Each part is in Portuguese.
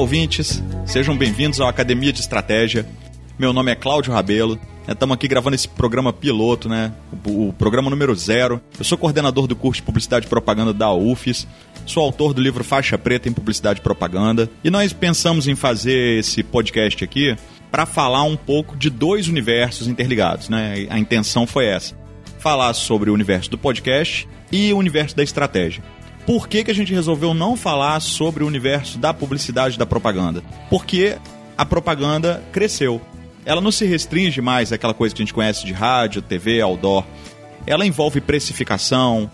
ouvintes, sejam bem-vindos ao Academia de Estratégia. Meu nome é Cláudio Rabelo. Estamos aqui gravando esse programa piloto, né? O, o, programa número zero. Eu sou coordenador do curso de Publicidade e Propaganda da UFES. Sou autor do livro Faixa Preta em Publicidade e Propaganda. E nós pensamos em fazer esse podcast aqui para falar um pouco de dois universos interligados, né? A intenção foi essa: falar sobre o universo do podcast e o universo da estratégia. Por que, que a gente resolveu não falar sobre o universo da publicidade e da propaganda? Porque a propaganda cresceu. Ela não se restringe mais àquela coisa que a gente conhece de rádio, TV, outdoor. Ela envolve precificação,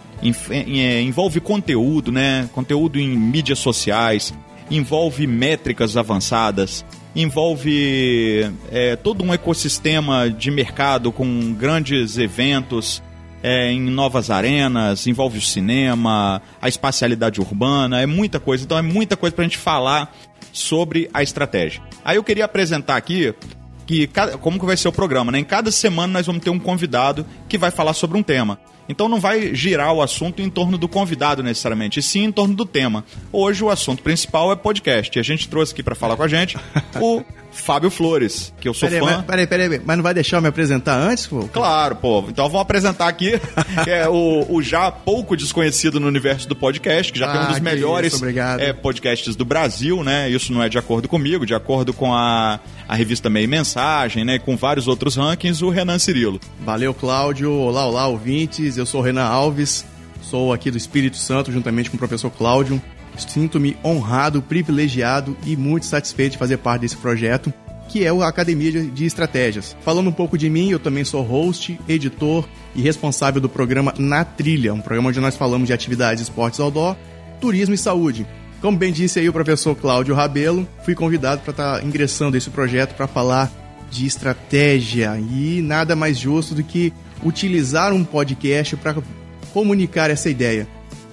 é, envolve conteúdo, né? Conteúdo em mídias sociais, envolve métricas avançadas, envolve é, todo um ecossistema de mercado com grandes eventos é, em novas arenas, envolve o cinema, a espacialidade urbana, é muita coisa. Então é muita coisa para a gente falar sobre a estratégia. Aí eu queria apresentar aqui que como que vai ser o programa, né? Em cada semana nós vamos ter um convidado que vai falar sobre um tema. Então não vai girar o assunto em torno do convidado necessariamente, e sim em torno do tema. Hoje o assunto principal é podcast. E a gente trouxe aqui para falar com a gente o Fábio Flores, que eu sou peraí, fã. Mas, peraí, peraí, mas não vai deixar eu me apresentar antes, pô? Claro, pô. Então vou apresentar aqui é, o, o, já pouco desconhecido no universo do podcast, que já ah, tem um dos melhores isso, é, podcasts do Brasil, né? Isso não é de acordo comigo, de acordo com a, a revista Meio Mensagem, né? Com vários outros rankings, o Renan Cirilo. Valeu, Cláudio. Olá, olá, ouvintes. Eu sou o Renan Alves, sou aqui do Espírito Santo, juntamente com o professor Cláudio. Sinto-me honrado, privilegiado e muito satisfeito de fazer parte desse projeto, que é a Academia de Estratégias. Falando um pouco de mim, eu também sou host, editor e responsável do programa Na Trilha, um programa onde nós falamos de atividades, esportes outdoor, turismo e saúde. Como bem disse aí o professor Cláudio Rabelo, fui convidado para estar tá ingressando nesse projeto para falar de estratégia e nada mais justo do que utilizar um podcast para comunicar essa ideia.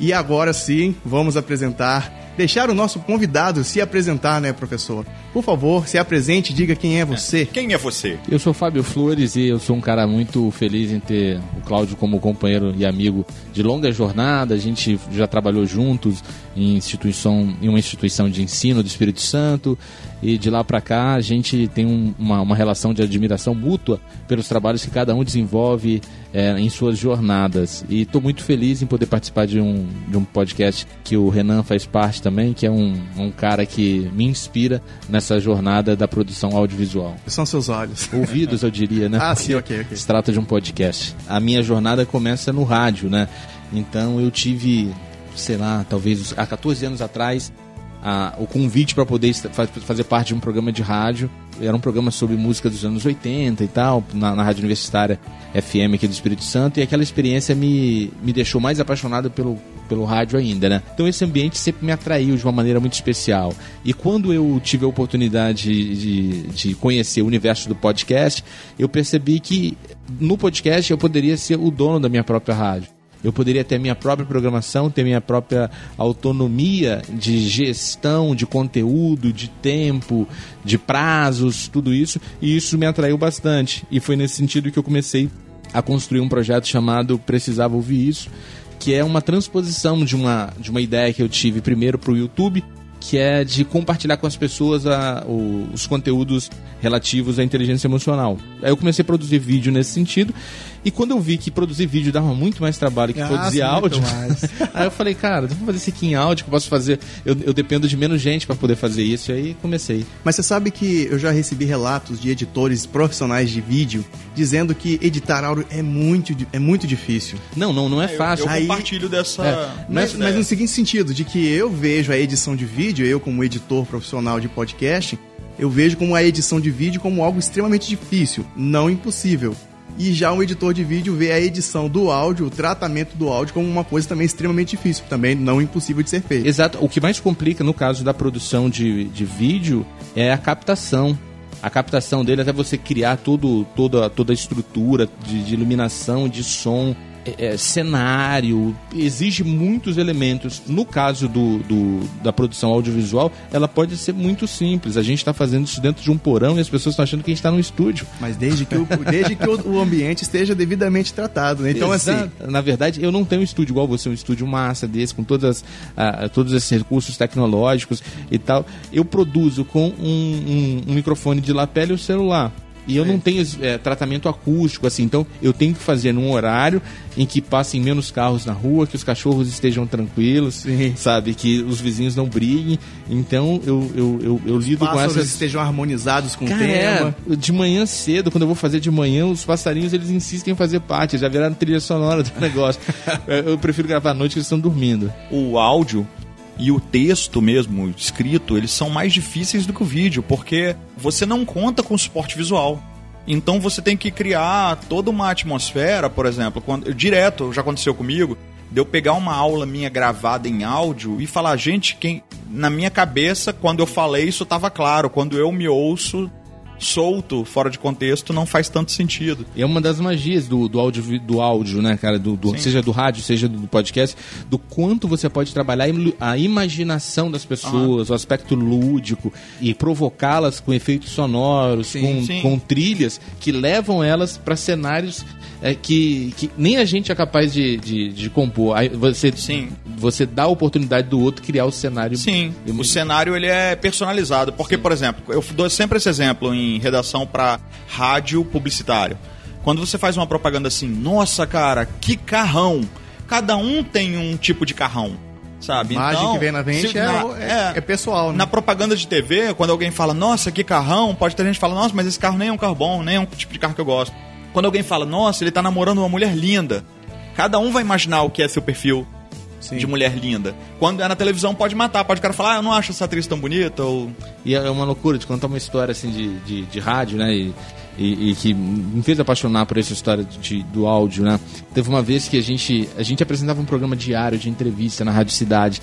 E agora sim, vamos apresentar, deixar o nosso convidado se apresentar, né, professor? Por favor, se apresente, diga quem é você. É, quem é você? Eu sou Fábio Flores e eu sou um cara muito feliz em ter o Cláudio como companheiro e amigo de longa jornada. A gente já trabalhou juntos em instituição, em uma instituição de ensino do Espírito Santo e de lá para cá a gente tem um, uma, uma relação de admiração mútua pelos trabalhos que cada um desenvolve é, em suas jornadas. E estou muito feliz em poder participar de um, de um podcast que o Renan faz parte também, que é um, um cara que me inspira nessa jornada da produção audiovisual. São seus olhos. Ouvidos, eu diria, né? ah, sim, ok, ok. Se trata de um podcast. A minha jornada começa no rádio, né? Então eu tive, sei lá, talvez há 14 anos atrás, a, o convite para poder fazer parte de um programa de rádio. Era um programa sobre música dos anos 80 e tal, na, na Rádio Universitária FM aqui do Espírito Santo, e aquela experiência me, me deixou mais apaixonado pelo, pelo rádio ainda, né? Então esse ambiente sempre me atraiu de uma maneira muito especial. E quando eu tive a oportunidade de, de conhecer o universo do podcast, eu percebi que no podcast eu poderia ser o dono da minha própria rádio. Eu poderia ter minha própria programação, ter minha própria autonomia de gestão de conteúdo, de tempo, de prazos, tudo isso, e isso me atraiu bastante. E foi nesse sentido que eu comecei a construir um projeto chamado Precisava Ouvir Isso, que é uma transposição de uma, de uma ideia que eu tive primeiro para o YouTube que é de compartilhar com as pessoas a, o, os conteúdos relativos à inteligência emocional. Aí eu comecei a produzir vídeo nesse sentido, e quando eu vi que produzir vídeo dava muito mais trabalho que ah, produzir áudio, aí eu falei, cara, vou fazer isso aqui em áudio, que eu posso fazer. Eu, eu dependo de menos gente para poder fazer isso, e aí comecei. Mas você sabe que eu já recebi relatos de editores profissionais de vídeo dizendo que editar áudio é muito, é muito difícil. Não, não, não é fácil. Eu, eu compartilho dessa. É, mas, mas no seguinte sentido, de que eu vejo a edição de vídeo vídeo, eu como editor profissional de podcast, eu vejo como a edição de vídeo como algo extremamente difícil, não impossível. E já um editor de vídeo vê a edição do áudio, o tratamento do áudio como uma coisa também extremamente difícil, também não impossível de ser feito. Exato. O que mais complica no caso da produção de, de vídeo é a captação. A captação dele até você criar todo, toda, toda a estrutura de, de iluminação, de som, é, cenário, exige muitos elementos. No caso do, do, da produção audiovisual, ela pode ser muito simples. A gente está fazendo isso dentro de um porão e as pessoas estão achando que a gente está num estúdio. Mas desde que o, desde que o, ambiente esteja devidamente tratado. Né? Então, Exato. assim. Na verdade, eu não tenho um estúdio igual você, um estúdio massa desse, com todas, todos esses recursos tecnológicos e tal. Eu produzo com um, um, um microfone de lapela e o celular. E eu é. não tenho é, tratamento acústico, assim, então eu tenho que fazer num horário em que passem menos carros na rua, que os cachorros estejam tranquilos, Sim. sabe? Que os vizinhos não briguem. Então eu, eu, eu, eu lido com essas. estejam harmonizados com Cara, o tema. É, de manhã cedo, quando eu vou fazer de manhã, os passarinhos eles insistem em fazer parte, já viraram trilha sonora do negócio. eu prefiro gravar à noite que eles estão dormindo. O áudio e o texto mesmo, escrito, eles são mais difíceis do que o vídeo, porque você não conta com suporte visual. Então você tem que criar toda uma atmosfera, por exemplo, quando direto já aconteceu comigo, de eu pegar uma aula minha gravada em áudio e falar, gente, quem na minha cabeça quando eu falei isso estava claro, quando eu me ouço solto, fora de contexto, não faz tanto sentido. E é uma das magias do, do, áudio, do áudio, né, cara? Do, do seja do rádio, seja do podcast, do quanto você pode trabalhar a imaginação das pessoas, uhum. o aspecto lúdico e provocá-las com efeitos sonoros, sim, com, sim. com trilhas que levam elas para cenários é, que, que nem a gente é capaz de, de, de compor. Aí você, Sim. você dá a oportunidade do outro criar o cenário. Sim, o cenário ele é personalizado. Porque, Sim. por exemplo, eu dou sempre esse exemplo em redação para rádio publicitário. Quando você faz uma propaganda assim, nossa cara, que carrão! Cada um tem um tipo de carrão sabe? A imagem então, que vem na mente é, na, é, é, pessoal, né? Na propaganda de TV, quando alguém fala, nossa, que carrão, pode ter gente que fala, nossa, mas esse carro nem é um carro bom, nem é um tipo de carro que eu gosto. Quando alguém fala, nossa, ele tá namorando uma mulher linda, cada um vai imaginar o que é seu perfil Sim. de mulher linda. Quando é na televisão, pode matar. Pode o cara falar, ah, eu não acho essa atriz tão bonita. Ou... E é uma loucura de contar uma história assim de, de, de rádio, né? E, e, e, que me fez apaixonar por essa história de, do áudio, né? Teve uma vez que a gente, a gente apresentava um programa diário de entrevista na Rádio Cidade.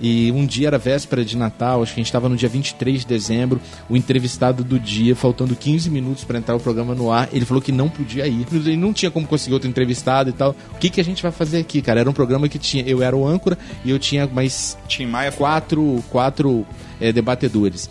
E um dia era véspera de Natal, acho que a gente estava no dia 23 de dezembro. O entrevistado do dia, faltando 15 minutos para entrar o programa no ar, ele falou que não podia ir. Ele não tinha como conseguir outro entrevistado e tal. O que, que a gente vai fazer aqui, cara? Era um programa que tinha. Eu era o âncora e eu tinha mais Maia quatro, quatro é, debatedores.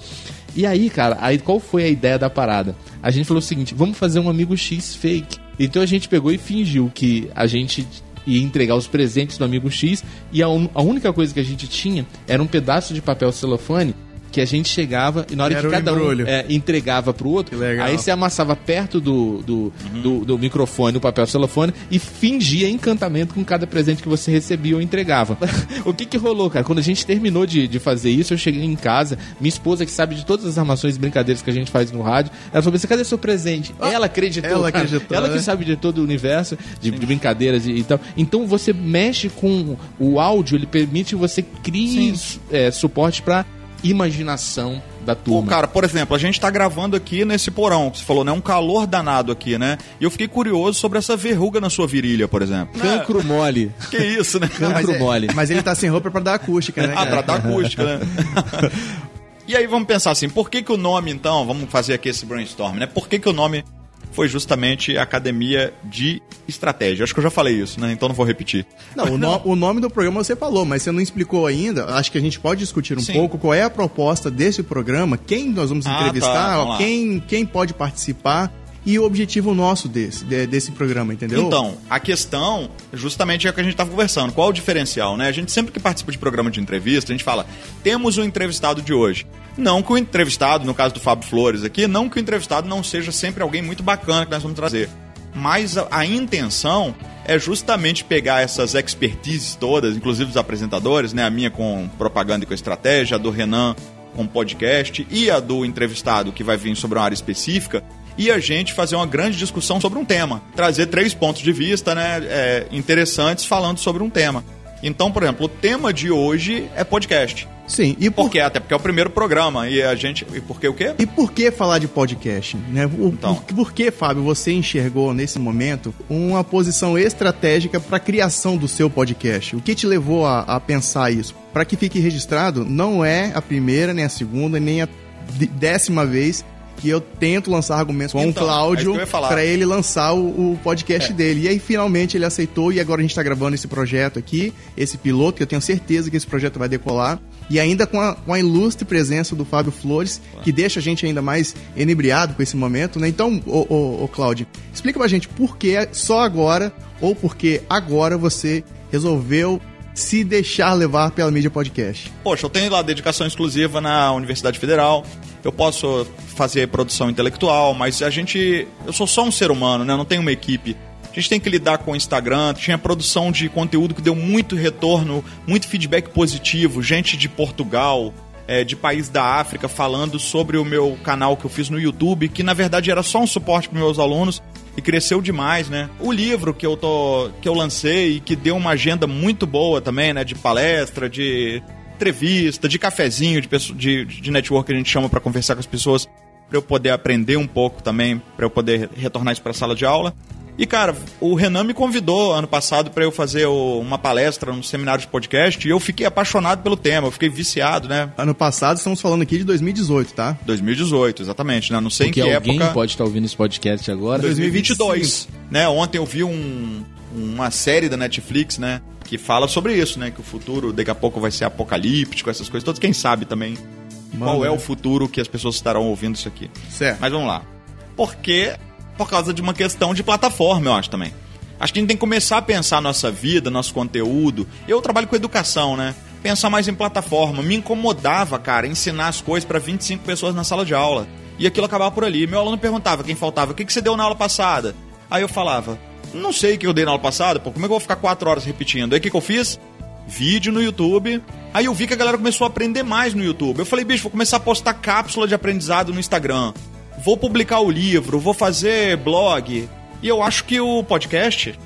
E aí, cara, aí qual foi a ideia da parada? A gente falou o seguinte: vamos fazer um amigo X fake. Então a gente pegou e fingiu que a gente e entregar os presentes do amigo X. E a, un, a única coisa que a gente tinha era um pedaço de papel celofane que a gente chegava e na hora Era que cada um é, entregava pro outro, aí você amassava perto do, do, uhum. do, do, microfone, o papel celofone, e fingia encantamento com cada presente que você recebia ou entregava. o que que rolou, cara? Quando a gente terminou de, de fazer isso, eu cheguei em casa, minha esposa, que sabe de todas as armações e brincadeiras que a gente faz no rádio, ela falou assim, cadê seu presente? Ah, ela acreditou. Ela acreditou. Ela que né? sabe de todo o universo de, de brincadeiras e, e, tal. Então você mexe com o áudio, ele permite que você crie é, suporte para imaginação da turma. Pô, cara, por exemplo, a gente tá gravando aqui nesse porão, que você falou, né? Um calor danado aqui, né? E eu fiquei curioso sobre essa verruga na sua virilha, por exemplo. Cancro mole. Que isso, né? Cancro mas é, mole. Mas ele tá sem roupa pra dar acústica, né? ah, pra dar acústica, né? e aí vamos pensar assim, por que que o nome, então, vamos fazer aqui esse brainstorm, né? Por que que o nome foi justamente a Academia de Estratégia. Acho que eu já falei isso, né? Então não vou repetir. Não, o, no, o nome do programa você falou, mas você não explicou ainda. Acho que a gente pode discutir um Sim. pouco qual é a proposta desse programa, quem nós vamos ah, entrevistar, tá, quem, quem pode participar e o objetivo nosso desse, desse programa, entendeu? Então, a questão justamente é o que a gente estava conversando. Qual o diferencial, né? A gente sempre que participa de programa de entrevista, a gente fala, temos o um entrevistado de hoje. Não que o entrevistado, no caso do Fábio Flores aqui, não que o entrevistado não seja sempre alguém muito bacana que nós vamos trazer. Mas a, a intenção é justamente pegar essas expertises todas, inclusive dos apresentadores, né? A minha com propaganda e com estratégia, a do Renan com podcast e a do entrevistado que vai vir sobre uma área específica e a gente fazer uma grande discussão sobre um tema. Trazer três pontos de vista né, é, interessantes falando sobre um tema. Então, por exemplo, o tema de hoje é podcast. Sim, e por... por quê? Até porque é o primeiro programa e a gente. E por que o quê? E por que falar de podcast? Né? O, então. por, por que, Fábio, você enxergou nesse momento uma posição estratégica para a criação do seu podcast? O que te levou a, a pensar isso? Para que fique registrado, não é a primeira, nem a segunda, nem a décima vez que eu tento lançar argumentos com Então, o Cláudio é pra ele lançar o, o podcast É. dele. E aí finalmente ele aceitou e agora a gente tá gravando esse projeto aqui, esse piloto, que eu tenho certeza que esse projeto vai decolar. E ainda com a, com a ilustre presença do Fábio Flores, que deixa a gente ainda mais enebriado com esse momento, né? Então, ô, ô, ô Cláudio, explica pra gente por que só agora ou por que agora você resolveu se deixar levar pela mídia podcast. Poxa, eu tenho lá dedicação exclusiva na Universidade Federal. Eu posso fazer produção intelectual, mas a gente. Eu sou só um ser humano, né? Eu não tenho uma equipe. A gente tem que lidar com o Instagram. Tinha produção de conteúdo que deu muito retorno, muito feedback positivo. Gente de Portugal, é, de país da África, falando sobre o meu canal que eu fiz no YouTube, que na verdade era só um suporte para meus alunos e cresceu demais, né? O livro que eu tô que eu lancei que deu uma agenda muito boa também, né, de palestra, de entrevista, de cafezinho, de de, de network que a gente chama para conversar com as pessoas, para eu poder aprender um pouco também, para eu poder retornar isso para a sala de aula. E cara, o Renan me convidou ano passado para eu fazer o- uma palestra no seminário de podcast e eu fiquei apaixonado pelo tema, eu fiquei viciado, né? Ano passado, estamos falando aqui de 2018, tá? 2018, exatamente, né? Não sei Porque em que alguém época. pode estar ouvindo esse podcast agora. 2022, né? Ontem eu vi um- uma série da Netflix, né? Que fala sobre isso, né? Que o futuro daqui a pouco vai ser apocalíptico, essas coisas todas. Quem sabe também qual Mano, é né? o futuro que as pessoas estarão ouvindo isso aqui. Certo. Mas vamos lá. Porque por causa de uma questão de plataforma, eu acho também. Acho que a gente tem que começar a pensar nossa vida, nosso conteúdo. Eu trabalho com educação, né? Pensar mais em plataforma. Me incomodava, cara, ensinar as coisas para 25 pessoas na sala de aula. E aquilo acabava por ali. Meu aluno perguntava quem faltava: o que, que você deu na aula passada? Aí eu falava: não sei o que eu dei na aula passada, pô, como é que eu vou ficar quatro horas repetindo? Aí o que, que eu fiz? Vídeo no YouTube. Aí eu vi que a galera começou a aprender mais no YouTube. Eu falei, bicho, vou começar a postar cápsula de aprendizado no Instagram. Vou publicar o livro, vou fazer blog. E eu acho que o podcast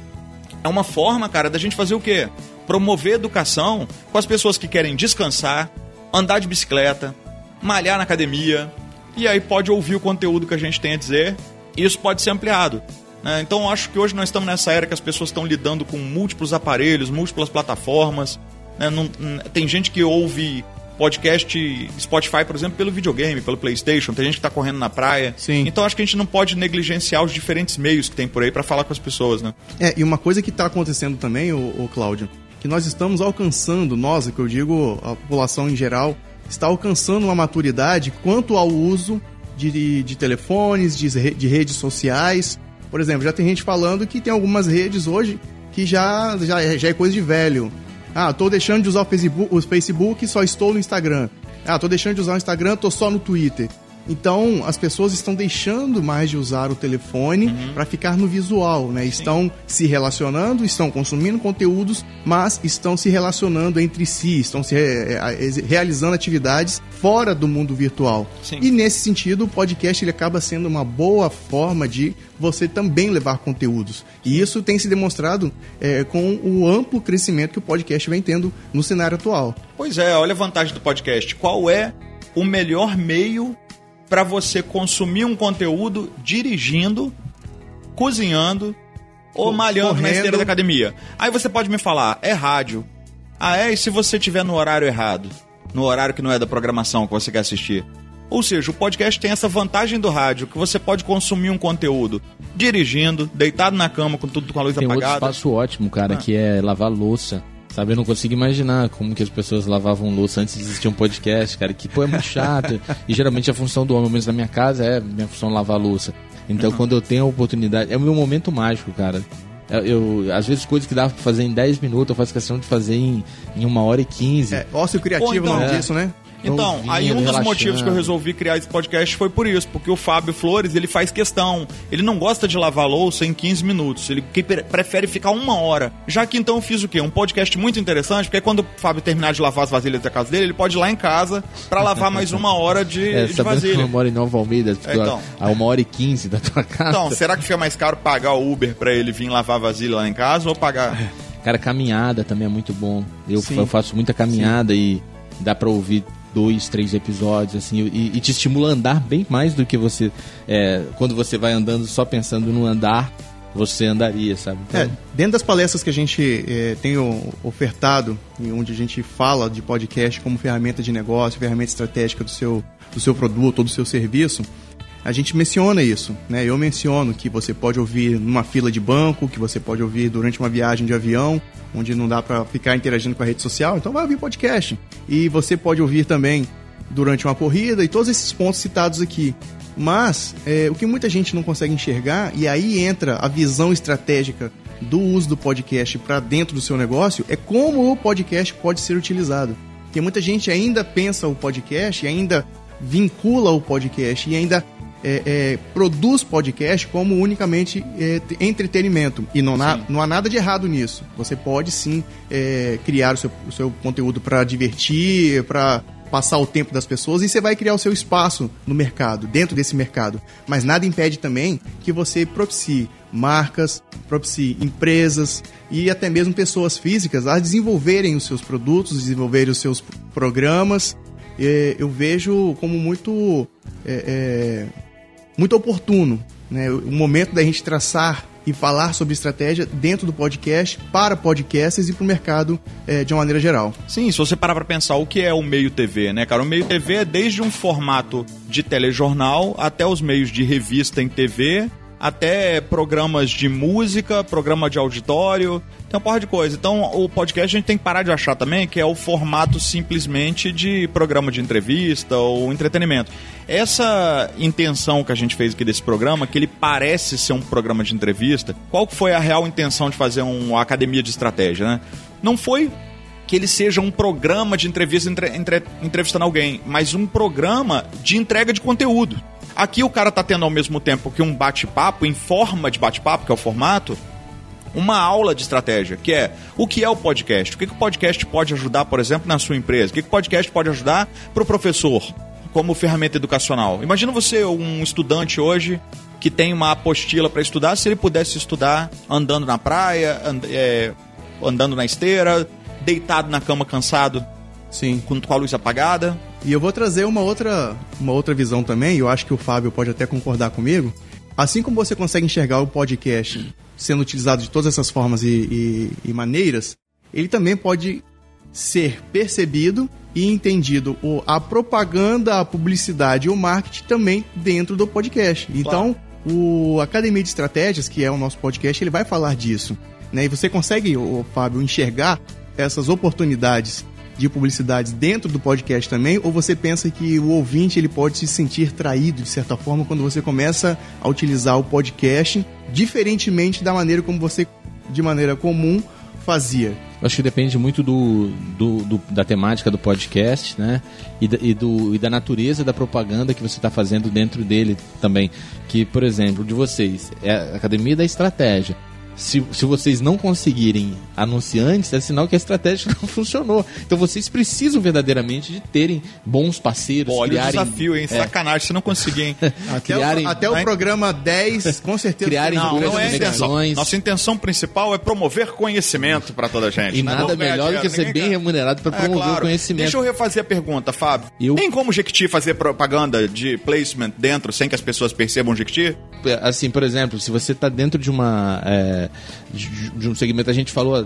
é uma forma, cara, da gente fazer o quê? Promover educação com as pessoas que querem descansar, andar de bicicleta, malhar na academia. E aí pode ouvir o conteúdo que a gente tem a dizer. E isso pode ser ampliado. né? Então eu acho que hoje nós estamos nessa era que as pessoas estão lidando com múltiplos aparelhos, múltiplas plataformas. né? Não- tem gente que ouve podcast Spotify, por exemplo, pelo videogame, pelo PlayStation. Tem gente que está correndo na praia. Sim. Então acho que a gente não pode negligenciar os diferentes meios que tem por aí para falar com as pessoas, né? É, e uma coisa que está acontecendo também, o, o Cláudio, que nós estamos alcançando, nós, que eu digo a população em geral, está alcançando uma maturidade quanto ao uso de, de telefones, de, de redes sociais. Por exemplo, já tem gente falando que tem algumas redes hoje que já, já, é- já é coisa de velho. Ah, tô deixando de usar o Facebook, o Facebook só estou no Instagram. Ah, tô deixando de usar o Instagram, tô só no Twitter. Então, as pessoas estão deixando mais de usar o telefone para ficar no visual, né? Estão se relacionando, estão consumindo conteúdos, mas estão se relacionando entre si, estão se re- eh, realizando atividades fora do mundo virtual. Sim. E nesse sentido, o podcast ele acaba sendo uma boa forma de você também levar conteúdos. E isso tem se demonstrado eh, com o amplo crescimento que o podcast vem tendo no cenário atual. Pois é, olha a vantagem do podcast. Qual é o melhor meio para você consumir um conteúdo dirigindo, cozinhando ou malhando na correndo. esteira da academia? Aí você pode me falar, é rádio. Ah, é? E se você tiver no horário errado? No horário que não é da programação que você quer assistir? Ou seja, o podcast tem essa vantagem do rádio, que você pode consumir um conteúdo dirigindo, deitado na cama com tudo com a luz Tem apagada. espaço ótimo, cara, Ah. que é lavar louça. Sabe, eu não consigo imaginar como que as pessoas lavavam louça antes de existir um podcast, cara, que pô, é muito chato. e geralmente a função do homem, pelo menos na minha casa, é minha função lavar louça. Então Uhum. quando eu tenho a oportunidade, é o meu momento mágico, cara. Eu, eu- às vezes coisas que dava pra fazer em 10 minutos, eu faço questão de fazer em, em uma hora e 15. É, ócio criativo então- o nome É. disso, né? Então, ouvindo, aí um dos relaxando. motivos que eu resolvi criar esse podcast foi por isso, porque o Fábio Flores, ele faz questão, ele não gosta de lavar louça em 15 minutos, ele prefere ficar uma hora. Já que então eu fiz o quê? Um podcast muito interessante, porque quando o Fábio terminar de lavar as vasilhas da casa dele, ele pode ir lá em casa pra lavar mais uma hora de, É, de sabendo que vasilha. eu moro em Nova Almeida, É, então. a uma hora e 15 da tua casa. Então, será que fica mais caro pagar o Uber pra ele vir lavar a vasilha lá em casa ou pagar? Cara, caminhada também é muito bom. Eu, Sim. eu faço muita caminhada e dá pra ouvir dois, três episódios, assim, e, e te estimula a andar bem mais do que você. é, quando você vai andando só pensando no andar, você andaria, sabe? Então, É, dentro das palestras que a gente eh, tem ofertado, onde a gente fala de podcast como ferramenta de negócio, ferramenta estratégica do seu, do seu produto ou do seu serviço, a gente menciona isso, né? Eu menciono que você pode ouvir numa fila de banco, que você pode ouvir durante uma viagem de avião, onde não dá para ficar interagindo com a rede social, então vai ouvir podcast. E você pode ouvir também durante uma corrida e todos esses pontos citados aqui. Mas é, o que muita gente não consegue enxergar, e aí entra a visão estratégica do uso do podcast para dentro do seu negócio, é como o podcast pode ser utilizado. Porque muita gente ainda pensa o podcast e ainda vincula o podcast e ainda é, é, produz podcast como unicamente é, entretenimento. E não, na, não há nada de errado nisso. Você pode sim é, criar o seu, o seu conteúdo para divertir, para passar o tempo das pessoas e você vai criar o seu espaço no mercado, dentro desse mercado. Mas nada impede também que você propicie marcas, propicie empresas e até mesmo pessoas físicas a desenvolverem os seus produtos, desenvolverem os seus programas. Eu vejo como muito, é, é, muito oportuno né? o momento da gente traçar e falar sobre estratégia dentro do podcast, para podcasters e para o mercado é, de uma maneira geral. Sim, se você parar para pensar o que é o meio TV, né, cara? O meio TV é desde um formato de telejornal até os meios de revista em TV, até programas de música, programa de auditório, tem uma porra de coisa. Então, o podcast a gente tem que parar de achar também que é o formato simplesmente de programa de entrevista ou entretenimento. Essa intenção que a gente fez aqui desse programa, que ele parece ser um programa de entrevista, qual foi a real intenção de fazer uma academia de estratégia, né? Não foi que ele seja um programa de entrevista entre, entre, entrevistando alguém, mas um programa de entrega de conteúdo. Aqui o cara tá tendo ao mesmo tempo que um bate-papo, em forma de bate-papo, que é o formato, uma aula de estratégia, que é o que é o podcast, o que, que o podcast pode ajudar, por exemplo, na sua empresa, o que, que o podcast pode ajudar para o professor como ferramenta educacional. Imagina você, um estudante hoje, que tem uma apostila para estudar, se ele pudesse estudar andando na praia, and, é, andando na esteira, deitado na cama cansado, Sim. Com, com a luz apagada. E eu vou trazer uma outra, uma outra visão também, eu acho que o Fábio pode até concordar comigo. Assim como você consegue enxergar o podcast sendo utilizado de todas essas formas e, e, e maneiras, ele também pode ser percebido e entendido o, a propaganda, a publicidade e o marketing também dentro do podcast. Então, o Academia de Estratégias, que é o nosso podcast, ele vai falar disso. Né? E você consegue, o Fábio, enxergar essas oportunidades de publicidades dentro do podcast também? Ou você pensa que o ouvinte ele pode se sentir traído de certa forma quando você começa a utilizar o podcast diferentemente da maneira como você, de maneira comum, fazia? acho que depende muito do, do, do, da temática do podcast, né? E da, e, do, e da natureza da propaganda que você está fazendo dentro dele também. Que, por exemplo, de vocês, é a Academia da Estratégia se, se vocês não conseguirem anunciantes, é sinal que a estratégia não funcionou. Então vocês precisam verdadeiramente de terem bons parceiros. Olha criarem, o desafio, hein? É. Sacanagem se não conseguirem. até criarem, o, até o programa 10, com certeza. Criarem não, não é intenção. Nossa intenção principal é promover conhecimento para toda a gente. E né? nada melhor do que ser bem remunerado para é, promover claro. o conhecimento. Deixa eu refazer a pergunta, Fábio. Eu... Tem como Jequiti fazer propaganda de placement dentro sem que as pessoas percebam Jequiti? Assim, por exemplo, se você está dentro de uma... É, de, de, um segmento. A gente falou,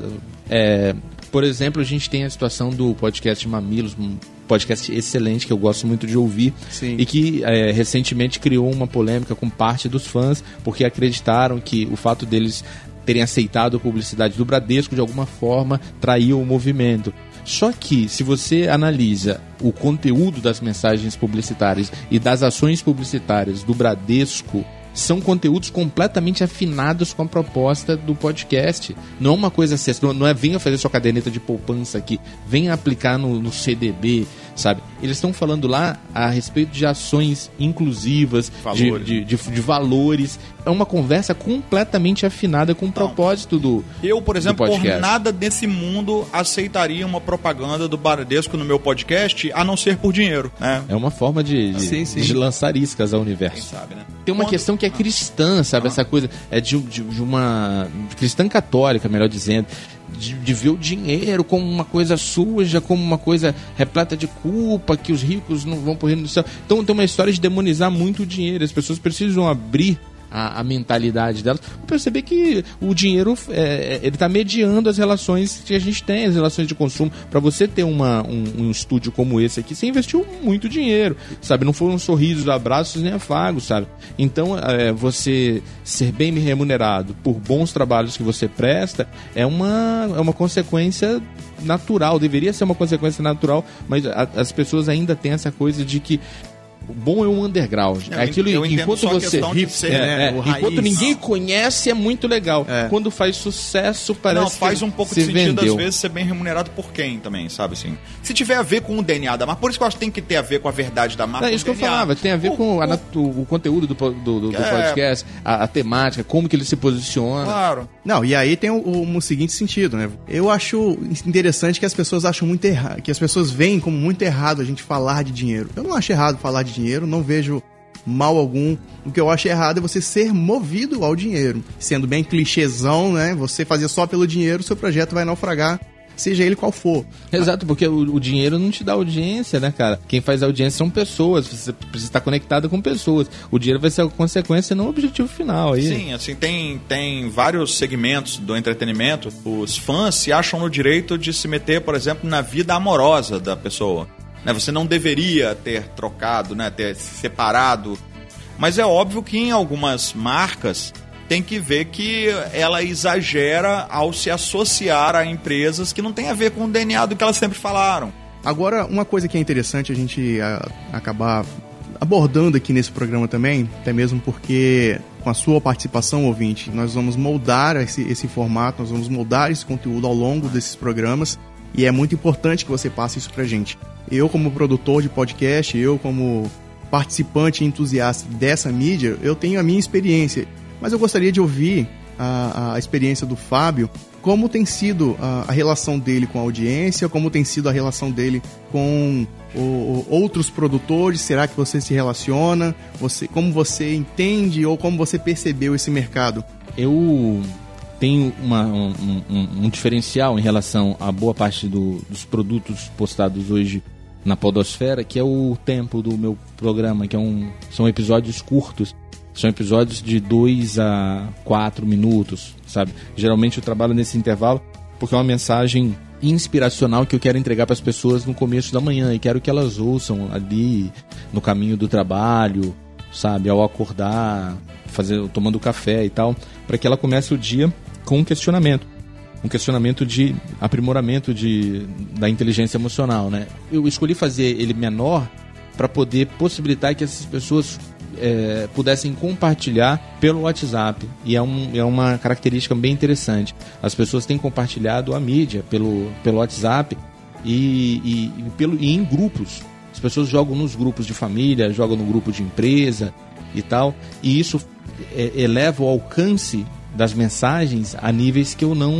é, por exemplo, a gente tem a situação do podcast Mamilos, um podcast excelente que eu gosto muito de ouvir Sim. e que é, recentemente criou uma polêmica com parte dos fãs porque acreditaram que o fato deles terem aceitado a publicidade do Bradesco de alguma forma traiu o movimento. Só que, se você analisa o conteúdo das mensagens publicitárias e das ações publicitárias do Bradesco são conteúdos completamente afinados com a proposta do podcast. Não é uma coisa assim, não é venha fazer sua caderneta de poupança aqui, venha aplicar no, no CDB, sabe? Eles estão falando lá a respeito de ações inclusivas, valores. De, de, de, de, valores. É uma conversa completamente afinada com o propósito do. Eu, por exemplo, por nada desse mundo aceitaria uma propaganda do Bradesco no meu podcast, a não ser por dinheiro. Né? É uma forma de, sim, sim. de lançar iscas ao universo. Quem sabe, né? Tem uma Quando... questão que é cristã, sabe? Ah. Essa coisa. É de, de, de uma. cristã católica, melhor dizendo de, de, ver o dinheiro como uma coisa suja, como uma coisa repleta de culpa, que os ricos não vão por reino do céu. Então tem uma história de demonizar muito o dinheiro. As pessoas precisam abrir a, a mentalidade delas, perceber que o dinheiro é, ele está mediando as relações que a gente tem, as relações de consumo. Para você ter uma, um, um, estúdio como esse aqui, você investiu muito dinheiro, sabe? Não foram sorrisos, abraços nem afagos, sabe? Então, é, você ser bem remunerado por bons trabalhos que você presta é uma, é uma consequência natural, deveria ser uma consequência natural, mas a, as pessoas ainda têm essa coisa de que bom é um underground. Eu, Aquilo eu enquanto você hipster, é, né? é, enquanto ninguém conhece é muito legal. É. Quando faz sucesso parece Não, faz um pouco se de sentido vendeu. às vezes ser bem remunerado por quem também, sabe assim? Se tiver a ver com o DNA da marca, por isso que eu acho que tem que ter a ver com a verdade da marca. É isso que eu falava, tem a ver O- com a o- natu- o, conteúdo do, do, do- do É. podcast, a, a temática, como que ele se posiciona. Claro. Não, e aí tem o, o- o seguinte sentido, né? Eu acho interessante que as pessoas acham muito errado, que as pessoas veem como muito errado a gente falar de dinheiro. Eu não acho errado falar de dinheiro, não vejo mal algum. O que eu acho errado é você ser movido ao dinheiro. Sendo bem clichêzão, né? Você fazer só pelo dinheiro, seu projeto vai naufragar, seja ele qual for. Exato, porque o, o dinheiro não te dá audiência, né, cara? Quem faz audiência são pessoas, você precisa estar conectado com pessoas. O dinheiro vai ser a consequência, não o objetivo final. Aí. Sim, assim, tem, tem vários segmentos do entretenimento. Os fãs se acham no direito de se meter, por exemplo, na vida amorosa da pessoa. Né, Você não deveria ter trocado, né, ter se separado. Mas é óbvio que em algumas marcas tem que ver que ela exagera ao se associar a empresas que não tem a ver com o DNA do que elas sempre falaram. Agora, uma coisa que é interessante a gente a- acabar abordando aqui nesse programa também, até mesmo porque com a sua participação, ouvinte, nós vamos moldar esse, esse formato, nós vamos moldar esse conteúdo ao longo desses programas e é muito importante que você passe isso pra gente. Eu, como produtor de podcast, eu, como participante e entusiasta dessa mídia, eu tenho a minha experiência, mas eu gostaria de ouvir a, a experiência do Fábio, como tem sido a, a relação dele com a audiência, como tem sido a relação dele com o- o- outros produtores, será que você se relaciona, você, como você entende ou como você percebeu esse mercado? Eu tenho uma- um, um- um diferencial em relação a boa parte do- dos produtos postados hoje na Podosfera, que é o tempo do meu programa, que é um, são episódios curtos. São episódios de 2 a 4 minutos, sabe? Geralmente eu trabalho nesse intervalo porque é uma mensagem inspiracional que eu quero entregar para as pessoas no começo da manhã e quero que elas ouçam ali no caminho do trabalho, sabe, ao acordar, fazer, tomando café e tal, para que ela comece o dia com um questionamento, um questionamento de aprimoramento de, da inteligência emocional, né? Eu escolhi fazer ele menor para poder possibilitar que essas pessoas é, pudessem compartilhar pelo WhatsApp. E é, um, é uma característica bem interessante. As pessoas têm compartilhado a mídia pelo, pelo WhatsApp e, e, e pelo, e em grupos. As pessoas jogam nos grupos de família, jogam no grupo de empresa e tal. E isso é, eleva o alcance das mensagens a níveis que eu não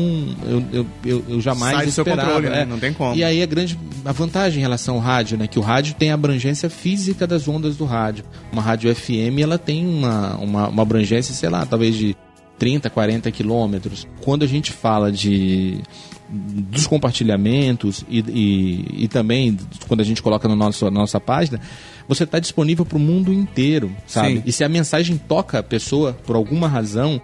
eu, eu, eu, eu jamais Sai do seu esperava. controle, né? é. Não tem como. E aí a grande a vantagem em relação ao rádio, né, que o rádio tem a abrangência física das ondas do rádio. Uma rádio FM, ela tem uma, uma, uma abrangência, sei lá, talvez de 30, 40 quilômetros. Quando a gente fala de dos compartilhamentos e, e, e também quando a gente coloca no nosso, na nossa página, você está disponível para o mundo inteiro, sabe? Sim. E se a mensagem toca a pessoa por alguma razão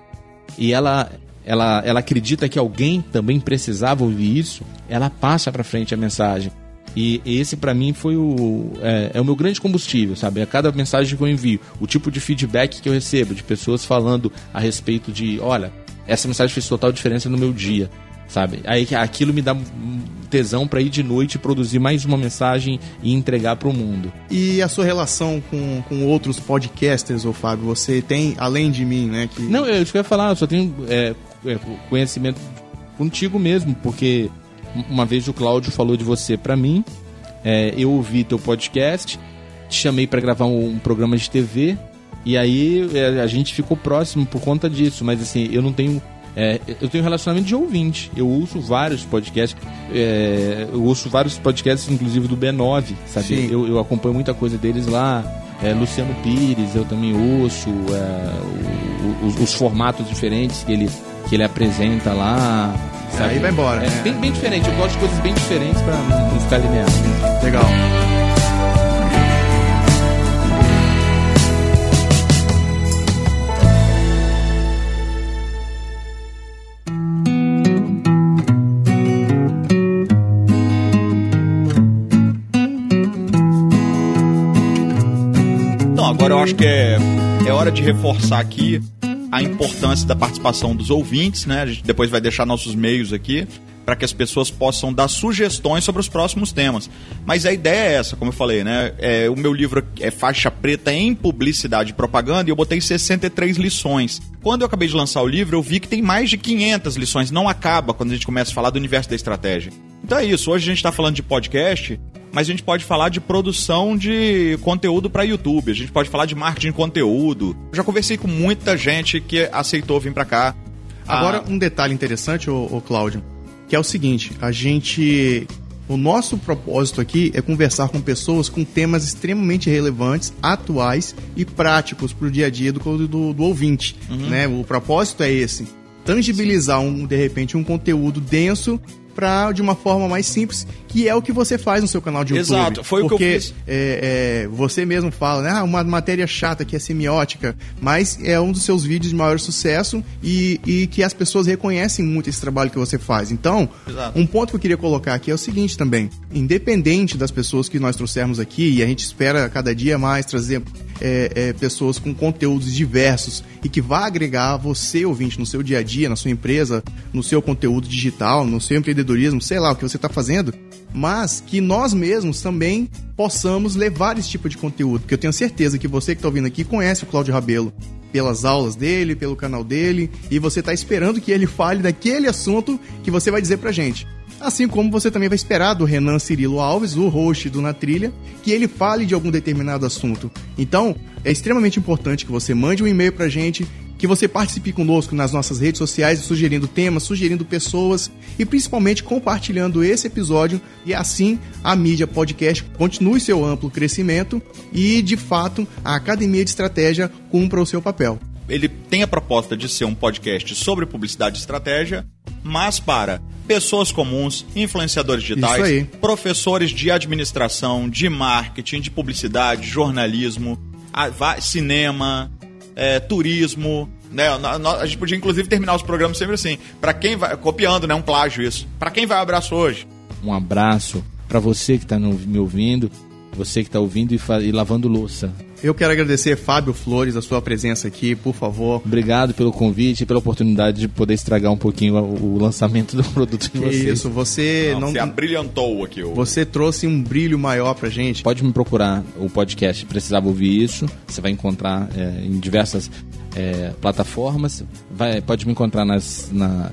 e ela ela, ela acredita que alguém também precisava ouvir isso, ela passa para frente a mensagem. E esse para mim foi o é, é o meu grande combustível, sabe? A cada mensagem que eu envio, o tipo de feedback que eu recebo de pessoas falando a respeito de, olha, essa mensagem fez total diferença no meu dia, sabe? Aí aquilo me dá tesão para ir de noite produzir mais uma mensagem e entregar para o mundo. E a sua relação com, com outros podcasters, ô Fábio? Você tem, além de mim, né? Que... Não, é que eu ia falar, eu só tenho é, é, conhecimento contigo mesmo, porque uma vez o Cláudio falou de você pra mim, é, eu ouvi teu podcast, te chamei pra gravar um, um programa de TV, e aí é, a gente ficou próximo por conta disso, mas assim, eu não tenho. é, eu tenho relacionamento de ouvinte. Eu ouço vários podcasts. é, eu ouço vários podcasts, inclusive do B9, sabe? Eu, eu acompanho muita coisa deles lá. É, Luciano Pires, eu também ouço. é, o- os, os formatos diferentes que ele, que ele apresenta lá. Sabe? Aí vai embora. É, é. Bem, bem, diferente. Eu gosto de coisas bem diferentes para não ficar linear. Legal. então agora eu acho que é, é hora de reforçar aqui a importância da participação dos ouvintes, né? A gente depois vai deixar nossos meios aqui para que as pessoas possam dar sugestões sobre os próximos temas. Mas a ideia é essa, como eu falei, né? É, o meu livro é faixa preta em publicidade e propaganda e eu botei 63 lições. Quando eu acabei de lançar o livro, eu vi que tem mais de 500 lições. Não acaba quando a gente começa a falar do universo da estratégia. Então é isso. Hoje a gente está falando de podcast, mas a gente pode falar de produção de conteúdo para YouTube. A gente pode falar de marketing de conteúdo. Eu já conversei com muita gente que aceitou vir para cá. Agora, ah, um detalhe interessante, ô, ô Cláudio que é o seguinte: a gente. O nosso propósito aqui é conversar com pessoas com temas extremamente relevantes, atuais e práticos para o dia a dia do, do, do ouvinte. Uhum. Né? O propósito é esse: tangibilizar, um, de repente, um conteúdo denso pra, de uma forma mais simples, que é o que você faz no seu canal de YouTube. Exato, foi Porque, o que eu fiz. É, é, você mesmo fala, né? Ah, uma matéria chata que é semiótica, mas é um dos seus vídeos de maior sucesso e, e que as pessoas reconhecem muito esse trabalho que você faz. Então, Exato. um ponto que eu queria colocar aqui é o seguinte também: independente das pessoas que nós trouxermos aqui, e a gente espera cada dia mais trazer é, é, pessoas com conteúdos diversos e que vai agregar você, ouvinte, no seu dia a dia, na sua empresa, no seu conteúdo digital, no seu empreendedorismo, sei lá o que você está fazendo, mas que nós mesmos também possamos levar esse tipo de conteúdo, porque eu tenho certeza que você que está ouvindo aqui conhece o Cláudio Rabelo pelas aulas dele, pelo canal dele, e você está esperando que ele fale daquele assunto que você vai dizer pra gente. Assim como você também vai esperar do Renan Cirilo Alves, o host do Na Trilha, que ele fale de algum determinado assunto. Então, é extremamente importante que você mande um e-mail pra gente, que você participe conosco nas nossas redes sociais, sugerindo temas, sugerindo pessoas e principalmente compartilhando esse episódio e assim a mídia podcast continue seu amplo crescimento e, de fato, a Academia de Estratégia cumpra o seu papel. Ele tem a proposta de ser um podcast sobre publicidade e estratégia, mas para pessoas comuns, influenciadores digitais, professores de administração, de marketing, de publicidade, jornalismo, cinema, é, turismo. Né? A gente podia inclusive terminar os programas sempre assim. Para quem vai. Copiando, né? Um plágio isso. Para quem vai abraço hoje? Um abraço para você que está me ouvindo, você que está ouvindo e, e lavando louça. Eu quero agradecer, Fábio Flores, a sua presença aqui, por favor. Obrigado pelo convite e pela oportunidade de poder estragar um pouquinho o lançamento do produto de vocês. Isso, você não, não... Você abrilhantou aqui. O... Você trouxe um brilho maior pra gente. Pode me procurar o podcast Precisava Ouvir Isso. Você vai encontrar é, em diversas é, plataformas. Vai, pode me encontrar nas, na,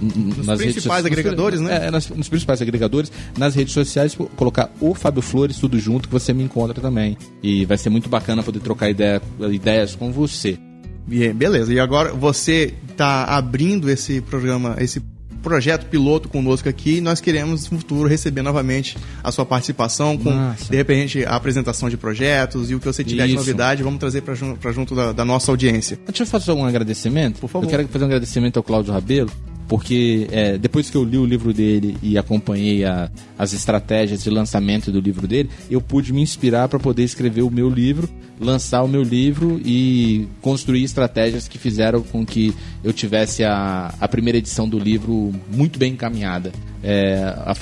nos nas principais redes, agregadores, nos, né? É, nas, nos principais agregadores, nas redes sociais, colocar o Fábio Flores tudo junto que você me encontra também. E vai ser muito bacana poder trocar ideia, ideias com você. Beleza, e agora você está abrindo esse programa, esse projeto piloto conosco aqui e nós queremos no futuro receber novamente a sua participação com, Nossa. de repente, a apresentação de projetos e o que você tiver Isso. de novidade, vamos trazer para junto, junto da, da, nossa audiência. Deixa eu fazer algum agradecimento? Por favor. Eu quero fazer um agradecimento ao Cláudio Rabelo, porque é, depois que eu li o livro dele e acompanhei a, as estratégias de lançamento do livro dele, eu pude me inspirar para poder escrever o meu livro, lançar o meu livro e construir estratégias que fizeram com que eu tivesse a, a primeira edição do livro muito bem encaminhada. É, a,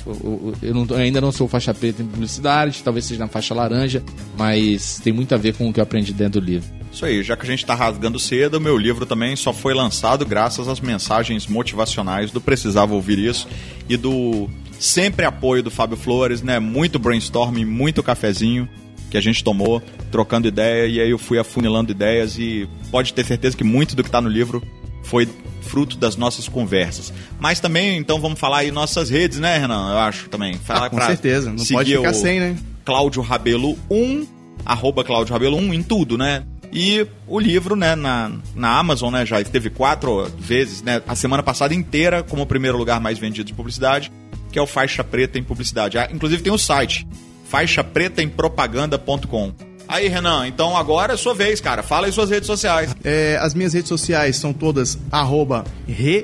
eu, não, eu, ainda não sou faixa preta em publicidade, talvez seja na faixa laranja, mas tem muito a ver com o que eu aprendi dentro do livro. Isso aí, já que a gente está rasgando cedo, meu livro também só foi lançado graças às mensagens motivacionais do Precisava Ouvir Isso e do sempre apoio do Fábio Flores, né? Muito brainstorming, muito cafezinho que a gente tomou, trocando ideia, e aí eu fui afunilando ideias e pode ter certeza que muito do que está no livro foi fruto das nossas conversas. Mas também, então, vamos falar aí nossas redes, né, Renan? Eu acho também. Fala ah, com certeza, não pode ficar sem, né? Cláudio Rabelo 1, arroba Cláudio Rabelo 1 em tudo, né? E o livro, né, na, na Amazon, né, já esteve quatro vezes, né, a semana passada inteira como o primeiro lugar mais vendido de publicidade, que é o Faixa Preta em Publicidade. Ah, inclusive tem o site, faixapretaempropaganda.com. Aí, Renan, então agora é sua vez, cara. Fala aí suas redes sociais. É, as minhas redes sociais são todas arroba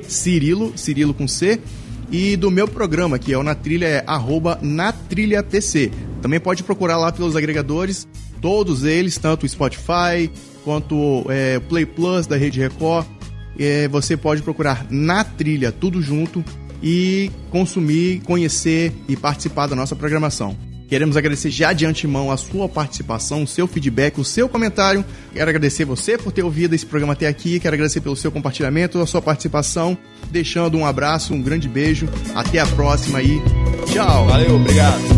Cirilo, Cirilo com C. E do meu programa, que é o Na Trilha, é arroba na trilha PC. Também pode procurar lá pelos agregadores todos eles, tanto o Spotify quanto é, Play Plus da Rede Record. É, você pode procurar na trilha tudo junto e consumir, conhecer e participar da nossa programação. Queremos agradecer já de antemão a sua participação, o seu feedback, o seu comentário. Quero agradecer você por ter ouvido esse programa até aqui. Quero agradecer pelo seu compartilhamento, a sua participação. Deixando um abraço, um grande beijo. Até a próxima aí. Tchau. Valeu, obrigado.